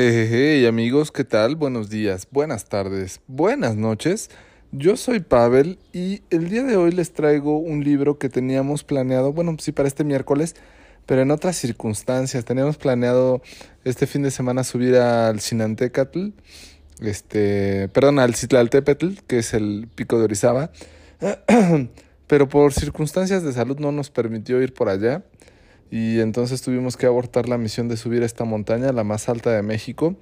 Hey, amigos, ¿qué tal? Buenos días, buenas tardes, buenas noches. Yo soy Pavel y el día de hoy les traigo un libro que teníamos planeado, bueno, sí para este miércoles, pero en otras circunstancias. Teníamos planeado este fin de semana subir al Sinantecatl, este, perdón, al Citlaltépetl, que es el pico de Orizaba, pero por circunstancias de salud no nos permitió ir por allá y entonces tuvimos que abortar la misión de subir esta montaña, la más alta de México.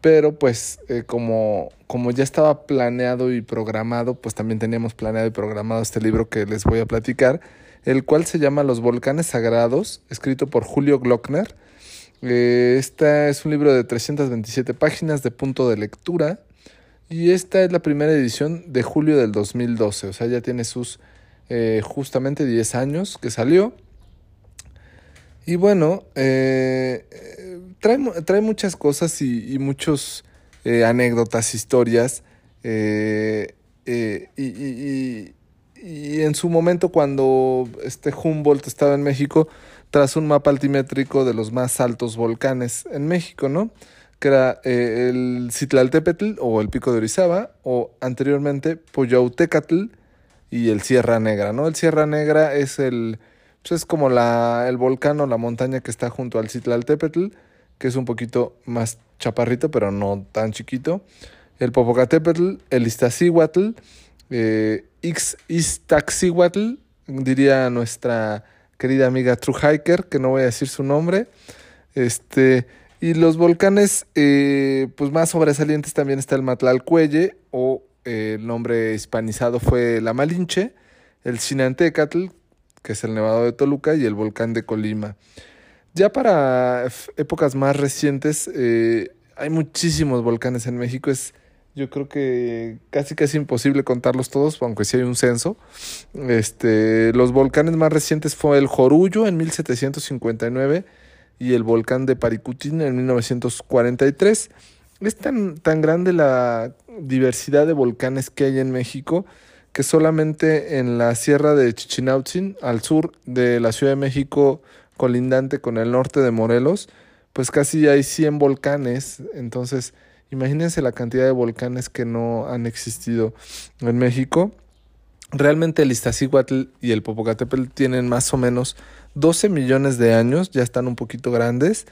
Pero pues eh, como, como ya estaba planeado y programado, pues también teníamos planeado y programado este libro que les voy a platicar, el cual se llama Los Volcanes Sagrados, escrito por Julio Glockner. Este es un libro de 327 páginas de punto de lectura y esta es la primera edición de julio del 2012, o sea, ya tiene sus eh, justamente 10 años que salió. Y bueno, eh, trae, trae, muchas cosas y, y muchos eh, anécdotas, historias. Eh, eh y, y, y, en su momento cuando este Humboldt estaba en México, tras un mapa altimétrico de los más altos volcanes en México, ¿no? Que era eh, el Citlaltépetl o el Pico de Orizaba, o anteriormente Poyautecatl y el Sierra Negra, ¿no? El Sierra Negra es el es como la, el volcán o la montaña que está junto al Citlaltépetl, que es un poquito más chaparrito, pero no tan chiquito. El Popocatépetl, el Iztaccíhuatl, eh, Ixtaccíhuatl, diría nuestra querida amiga True Hiker, que no voy a decir su nombre. Este, y los volcanes eh, pues más sobresalientes también está el Matlalcuelle, o eh, el nombre hispanizado fue la Malinche, el Chinantecatl, que es el Nevado de Toluca, y el volcán de Colima. Ya para épocas más recientes, eh, hay muchísimos volcanes en México. Es, yo creo que casi casi imposible contarlos todos, aunque sí hay un censo. Este, los volcanes más recientes fue el Jorullo en 1759 y el volcán de Paricutín en 1943. Es tan, tan grande la diversidad de volcanes que hay en México que solamente en la sierra de Chichinautzin, al sur de la Ciudad de México, colindante con el norte de Morelos, pues casi hay 100 volcanes. Entonces, imagínense la cantidad de volcanes que no han existido en México. Realmente el Iztaccíhuatl y el Popocatépetl tienen más o menos 12 millones de años, ya están un poquito grandes.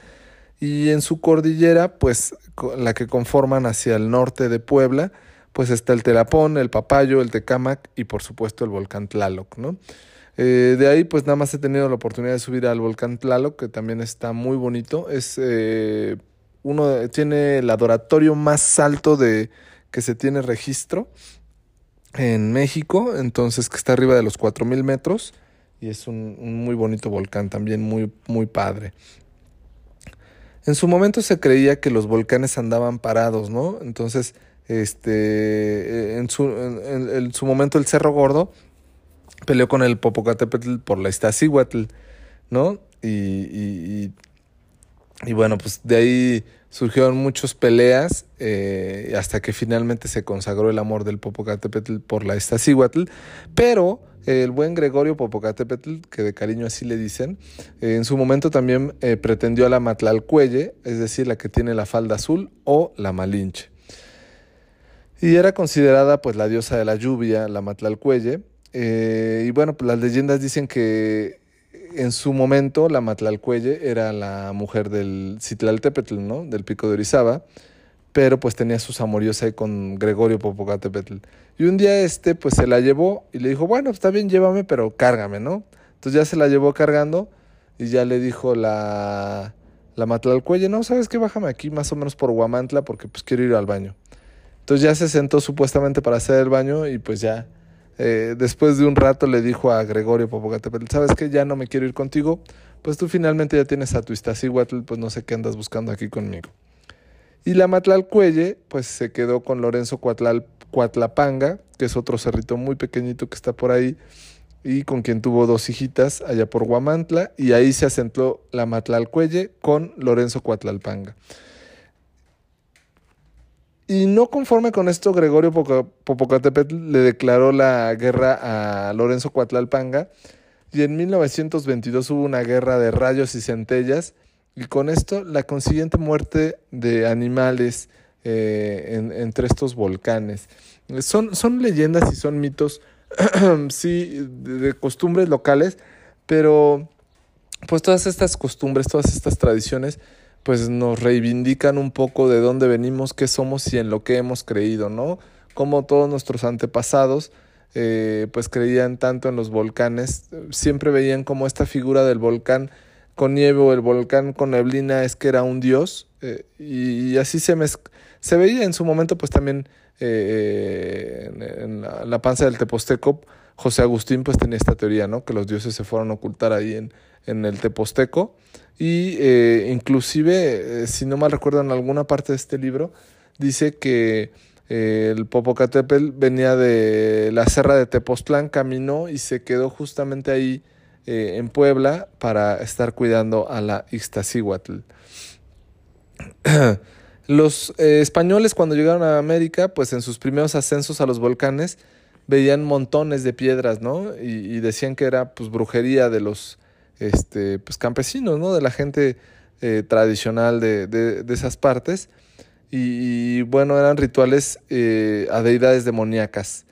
Y en su cordillera, pues la que conforman hacia el norte de Puebla, pues está el Telapón, el Papayo, el Tecámac y por supuesto el volcán Tlaloc, ¿no? Eh, de ahí pues nada más he tenido la oportunidad de subir al volcán Tlaloc, que también está muy bonito. Es eh, uno tiene el adoratorio más alto de que se tiene registro en México, entonces que está arriba de los 4000 metros y es un, un muy bonito volcán también muy muy padre. En su momento se creía que los volcanes andaban parados, ¿no? Entonces este, en su, en, su momento el Cerro Gordo peleó con el Popocatépetl por la Iztaccíhuatl, ¿no? Y, y, y, bueno, pues de ahí surgieron muchas peleas eh, hasta que finalmente se consagró el amor del Popocatépetl por la Iztaccíhuatl, pero el buen Gregorio Popocatépetl, que de cariño así le dicen, eh, en su momento también eh, pretendió a la Matlalcuelle, es decir, la que tiene la falda azul, o la Malinche. Y era considerada pues la diosa de la lluvia, la Matlalcuelle. Eh, y bueno, pues las leyendas dicen que en su momento la Matlalcuelle era la mujer del Citlaltépetl, ¿no? Del pico de Orizaba, pero pues tenía sus amoríos ahí con Gregorio Popocatépetl. Y un día este pues se la llevó y le dijo, bueno, está bien, llévame, pero cárgame, ¿no? Entonces ya se la llevó cargando y ya le dijo la, la Matlalcuelle, no, ¿sabes qué? Bájame aquí más o menos por Huamantla porque pues quiero ir al baño. Entonces ya se sentó supuestamente para hacer el baño y pues ya eh, después de un rato le dijo a Gregorio Popocatépetl, ¿sabes qué? Ya no me quiero ir contigo, pues tú finalmente ya tienes a tu Iztaccíhuatl, pues no sé qué andas buscando aquí conmigo. Y la Matlalcuelle, pues se quedó con Lorenzo Cuatlal, Cuatlapanga, que es otro cerrito muy pequeñito que está por ahí, y con quien tuvo dos hijitas allá por Guamantla, y ahí se asentó la Matlalcuelle con Lorenzo Cuatlalpanga. Y no conforme con esto, Gregorio Popocatépetl le declaró la guerra a Lorenzo Cuatlalpanga y en 1922 hubo una guerra de rayos y centellas y con esto la consiguiente muerte de animales eh, entre estos volcanes. Son, son leyendas y son mitos, sí, de, costumbres locales, pero pues todas estas costumbres, todas estas tradiciones, pues nos reivindican un poco de dónde venimos, qué somos y en lo que hemos creído, ¿no? Como todos nuestros antepasados, eh, pues creían tanto en los volcanes, siempre veían como esta figura del volcán con nieve o el volcán con neblina es que era un dios eh, y, así se, se veía en su momento pues también eh, en, la, panza del Teposteco José Agustín pues tenía esta teoría no que los dioses se fueron a ocultar ahí en, en el Teposteco y eh, inclusive si no mal recuerdo en alguna parte de este libro dice que el Popocatépetl venía de la serra de Tepoztlán caminó y se quedó justamente ahí eh, en Puebla para estar cuidando a la Ixtacíhuatl. Los eh, españoles cuando llegaron a América, pues en sus primeros ascensos a los volcanes, veían montones de piedras, ¿no? Y, decían que era pues brujería de los este, pues, campesinos, ¿no? De la gente eh, tradicional de, de, esas partes. Y, bueno, eran rituales a deidades demoníacas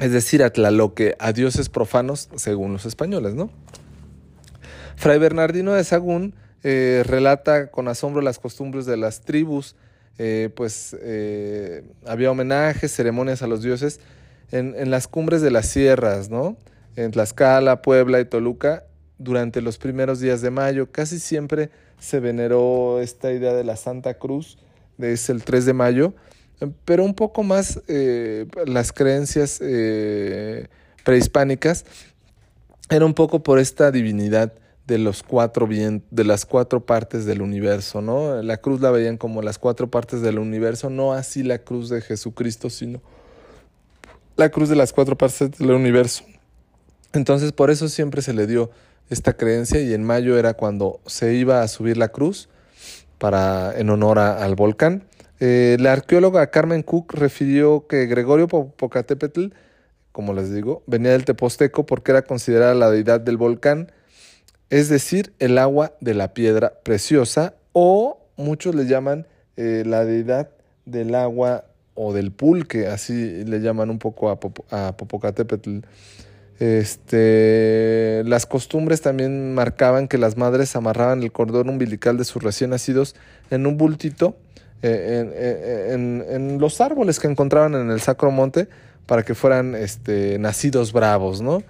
es decir, a Tlaloque, a dioses profanos, según los españoles, ¿no? Fray Bernardino de Sagún eh, relata con asombro las costumbres de las tribus, eh, pues eh, había homenajes, ceremonias a los dioses en, las cumbres de las sierras, ¿no? En Tlaxcala, Puebla y Toluca, durante los primeros días de mayo, casi siempre se veneró esta idea de la Santa Cruz, es el 3 de mayo, pero un poco más eh, las creencias eh, prehispánicas era un poco por esta divinidad de los cuatro bien, de las cuatro partes del universo, ¿no? La cruz la veían como las cuatro partes del universo, no así la cruz de Jesucristo, sino la cruz de las cuatro partes del universo. Entonces, por eso siempre se le dio esta creencia y en mayo era cuando se iba a subir la cruz para en honor al volcán. Eh, la arqueóloga Carmen Cook refirió que Gregorio Popocatépetl, como les digo, venía del Teposteco porque era considerada la deidad del volcán, es decir, el agua de la piedra preciosa, o muchos le llaman eh, la deidad del agua o del pulque, así le llaman un poco a, a Popocatépetl. Este, las costumbres también marcaban que las madres amarraban el cordón umbilical de sus recién nacidos en un bultito eh, en, en, los árboles que encontraban en el Sacro Monte para que fueran este, nacidos bravos, ¿no?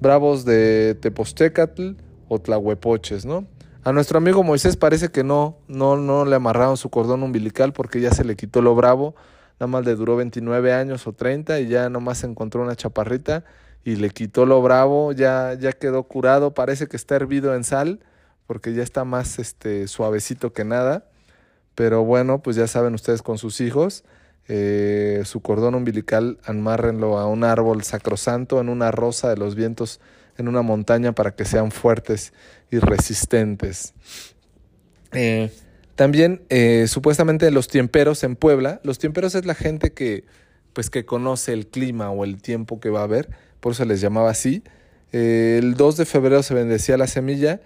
Bravos de Tepostecatl o Tlahuepoches, ¿no? A nuestro amigo Moisés parece que no, no, no le amarraron su cordón umbilical porque ya se le quitó lo bravo, nada más le duró 29 años o 30 y ya nomás encontró una chaparrita y le quitó lo bravo, ya, ya quedó curado, parece que está hervido en sal porque ya está más este, suavecito que nada. Pero bueno, pues ya saben ustedes con sus hijos, eh, su cordón umbilical amárrenlo a un árbol sacrosanto, en una rosa de los vientos, en una montaña para que sean fuertes y resistentes. Eh, también eh, supuestamente los tiemperos en Puebla, los tiemperos es la gente que pues que conoce el clima o el tiempo que va a haber, por eso les llamaba así. el 2 de febrero se bendecía la semilla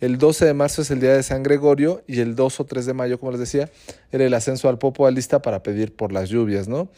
el 12 de marzo es el día de San Gregorio y el 2 o 3 de mayo, como les decía, era el ascenso al Popo Alista para pedir por las lluvias, ¿no?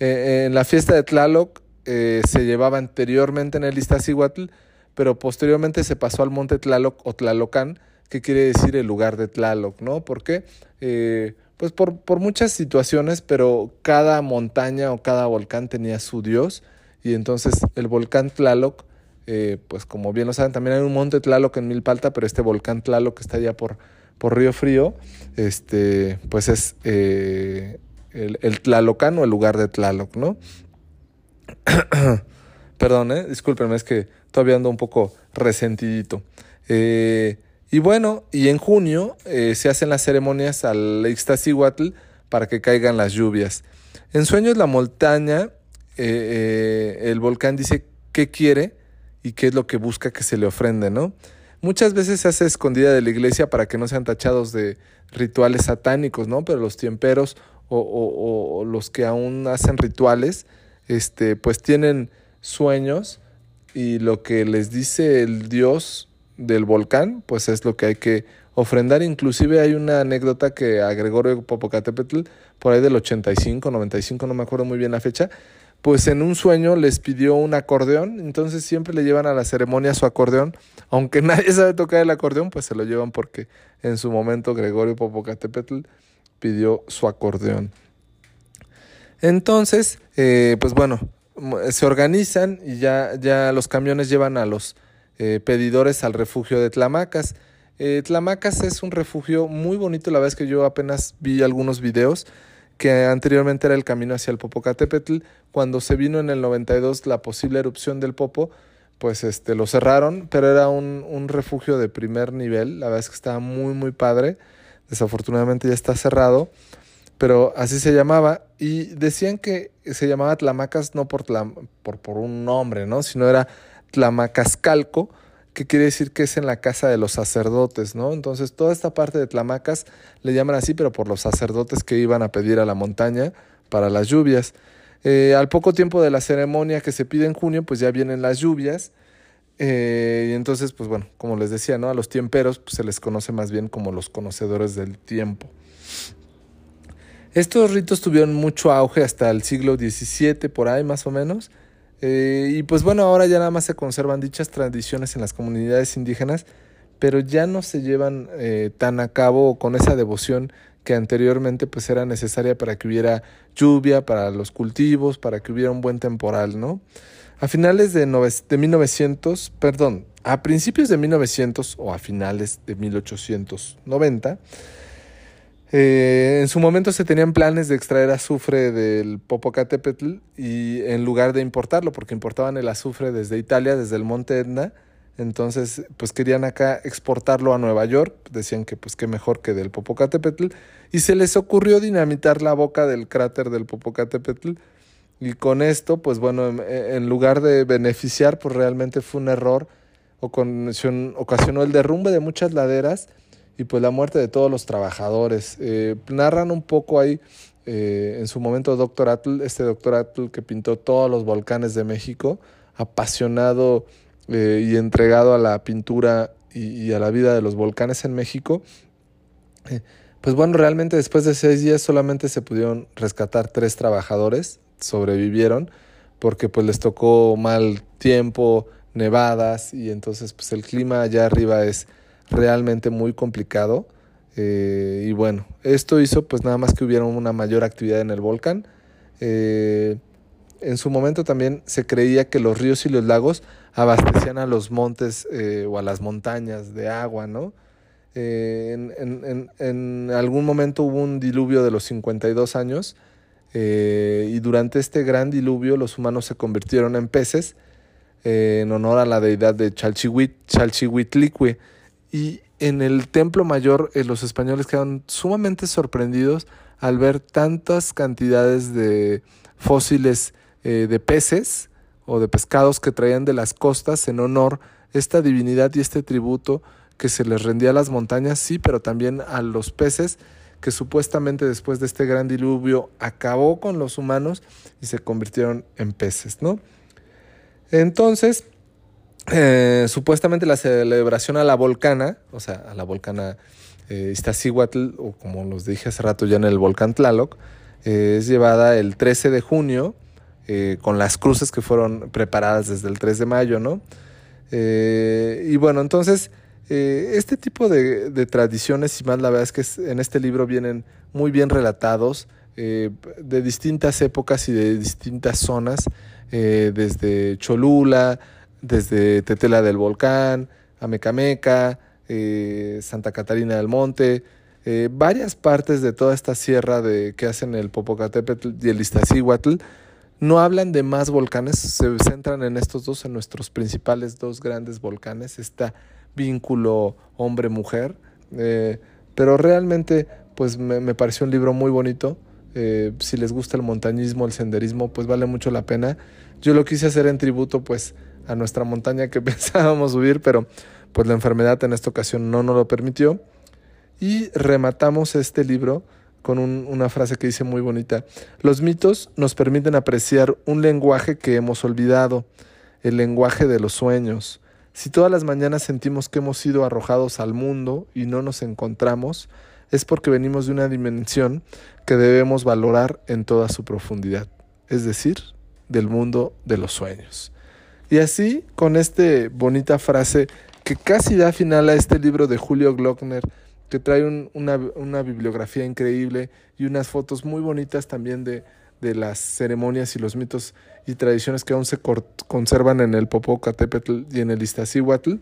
Eh, en la fiesta de Tlaloc eh, se llevaba anteriormente en el Iztaccíhuatl, pero posteriormente se pasó al monte Tlaloc o Tlalocán, que quiere decir el lugar de Tlaloc, ¿no? ¿Por qué? Eh, pues por, muchas situaciones, pero cada montaña o cada volcán tenía su dios, y entonces el volcán Tlaloc eh, pues como bien lo saben, también hay un monte Tlaloc en Milpalta, pero este volcán Tlaloc que está allá por, por Río Frío, este, pues es eh, el, el, Tlalocán o el lugar de Tlaloc, ¿no? Perdón, ¿eh? discúlpenme, es que todavía ando un poco resentidito. Eh, y bueno, y en junio se hacen las ceremonias al Ixtaccíhuatl para que caigan las lluvias. En Sueños la montaña, el volcán dice qué quiere y qué es lo que busca que se le ofrende, ¿no? Muchas veces se hace escondida de la iglesia para que no sean tachados de rituales satánicos, ¿no? Pero los tiemperos o, los que aún hacen rituales, este, pues tienen sueños y lo que les dice el dios del volcán, pues es lo que hay que ofrendar. Inclusive hay una anécdota que a Gregorio Popocatépetl, por ahí del 85, 95, no me acuerdo muy bien la fecha, pues en un sueño les pidió un acordeón, entonces siempre le llevan a la ceremonia su acordeón, aunque nadie sabe tocar el acordeón, pues se lo llevan porque en su momento Gregorio Popocatépetl pidió su acordeón. Entonces, eh, pues bueno, se organizan y ya, ya los camiones llevan a los eh, pedidores al refugio de Tlamacas. Eh, Tlamacas es un refugio muy bonito, la verdad es que yo apenas vi algunos videos que anteriormente era el camino hacia el Popocatépetl. Cuando se vino en el 92 la posible erupción del Popo, pues este, lo cerraron, pero era un, un refugio de primer nivel, la verdad es que estaba muy, muy padre. Desafortunadamente ya está cerrado, pero así se llamaba. Y decían que se llamaba Tlamacas no por, por, por un nombre, ¿no? sino era Tlamacascalco, que quiere decir que es en la casa de los sacerdotes, ¿no? Entonces toda esta parte de Tlamacas le llaman así, pero por los sacerdotes que iban a pedir a la montaña para las lluvias. Eh, al poco tiempo de la ceremonia que se pide en junio, pues ya vienen las lluvias. Eh, y entonces, pues bueno, como les decía, ¿no? A los tiemperos pues, se les conoce más bien como los conocedores del tiempo. Estos ritos tuvieron mucho auge hasta el siglo XVII, por ahí más o menos. Eh, y pues bueno, ahora ya nada más se conservan dichas tradiciones en las comunidades indígenas, pero ya no se llevan eh, tan a cabo con esa devoción que anteriormente pues era necesaria para que hubiera lluvia, para los cultivos, para que hubiera un buen temporal, ¿no? A finales de, de 1900, perdón, a principios de 1900 o a finales de 1890, eh, en su momento se tenían planes de extraer azufre del Popocatépetl y en lugar de importarlo, porque importaban el azufre desde Italia, desde el Monte Etna, entonces pues querían acá exportarlo a Nueva York, decían que pues qué mejor que del Popocatépetl. Y se les ocurrió dinamitar la boca del cráter del Popocatépetl. Y con esto pues bueno en, en lugar de beneficiar pues realmente fue un error ocasionó el derrumbe de muchas laderas y pues la muerte de todos los trabajadores. Eh, narran un poco ahí eh, en su momento Doctor Atl, este Doctor Atl que pintó todos los volcanes de México, apasionado eh, y entregado a la pintura y, a la vida de los volcanes en México. pues bueno, realmente después de seis días solamente se pudieron rescatar tres trabajadores, sobrevivieron, porque pues les tocó mal tiempo, nevadas, y entonces pues el clima allá arriba es realmente muy complicado. Eh, y bueno, esto hizo pues nada más que hubiera una mayor actividad en el volcán. Eh, en su momento también se creía que los ríos y los lagos abastecían a los montes eh, o a las montañas de agua, ¿no? En, en, en, algún momento hubo un diluvio de los 52 años y durante este gran diluvio los humanos se convirtieron en peces en honor a la deidad de Chalchihuit, Chalchihuitlicue y en el Templo Mayor eh, los españoles quedaron sumamente sorprendidos al ver tantas cantidades de fósiles eh, de peces o de pescados que traían de las costas en honor esta divinidad y este tributo que se les rendía a las montañas, sí, pero también a los peces que supuestamente después de este gran diluvio acabó con los humanos y se convirtieron en peces, ¿no? Entonces, eh, supuestamente la celebración a la volcana, o sea, a la volcana eh, Iztaccíhuatl, o como los dije hace rato ya en el volcán Tlaloc, eh, es llevada el 13 de junio, eh, con las cruces que fueron preparadas desde el 3 de mayo, ¿no? y bueno, entonces, este tipo de, de, tradiciones, y más la verdad es que en este libro vienen muy bien relatados, de distintas épocas y de distintas zonas, desde Cholula, desde Tetela del Volcán, Amecameca, eh, Santa Catarina del Monte, eh, varias partes de toda esta sierra de, que hacen el Popocatépetl y el Iztaccíhuatl no hablan de más volcanes, se centran en estos dos, en nuestros principales dos grandes volcanes, este vínculo hombre-mujer, eh, pero realmente pues me, me, pareció un libro muy bonito, si les gusta el montañismo, el senderismo, pues vale mucho la pena. Yo lo quise hacer en tributo pues a nuestra montaña que pensábamos subir, pero pues la enfermedad en esta ocasión no nos lo permitió. Y rematamos este libro con un, una frase que dice muy bonita. Los mitos nos permiten apreciar un lenguaje que hemos olvidado, el lenguaje de los sueños. Si todas las mañanas sentimos que hemos sido arrojados al mundo y no nos encontramos, es porque venimos de una dimensión que debemos valorar en toda su profundidad, es decir, del mundo de los sueños. Y así, con esta bonita frase que casi da final a este libro de Julio Glockner, que trae una, bibliografía increíble y unas fotos muy bonitas también de, de las ceremonias y los mitos y tradiciones que aún se conservan en el Popocatépetl y en el Iztaccíhuatl.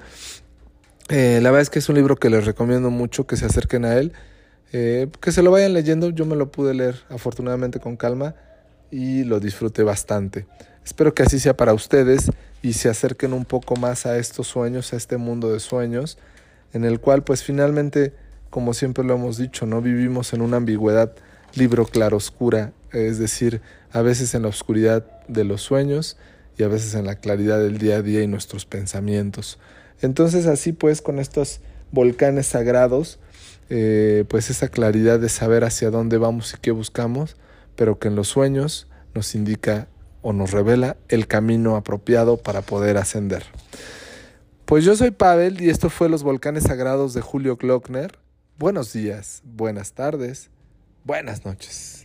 Eh, la verdad es que es un libro que les recomiendo mucho que se acerquen a él, eh, que se lo vayan leyendo. Yo me lo pude leer afortunadamente con calma y lo disfruté bastante. Espero que así sea para ustedes y se acerquen un poco más a estos sueños, a este mundo de sueños, en el cual pues finalmente, como siempre lo hemos dicho, no vivimos en una ambigüedad libro claroscura, es decir, a veces en la oscuridad de los sueños y a veces en la claridad del día a día y nuestros pensamientos. Entonces así pues con estos volcanes sagrados, eh, pues esa claridad de saber hacia dónde vamos y qué buscamos, pero que en los sueños nos indica o nos revela el camino apropiado para poder ascender. Pues yo soy Pavel y esto fue Los Volcanes Sagrados de Julio Glockner. Buenos días, buenas tardes, buenas noches.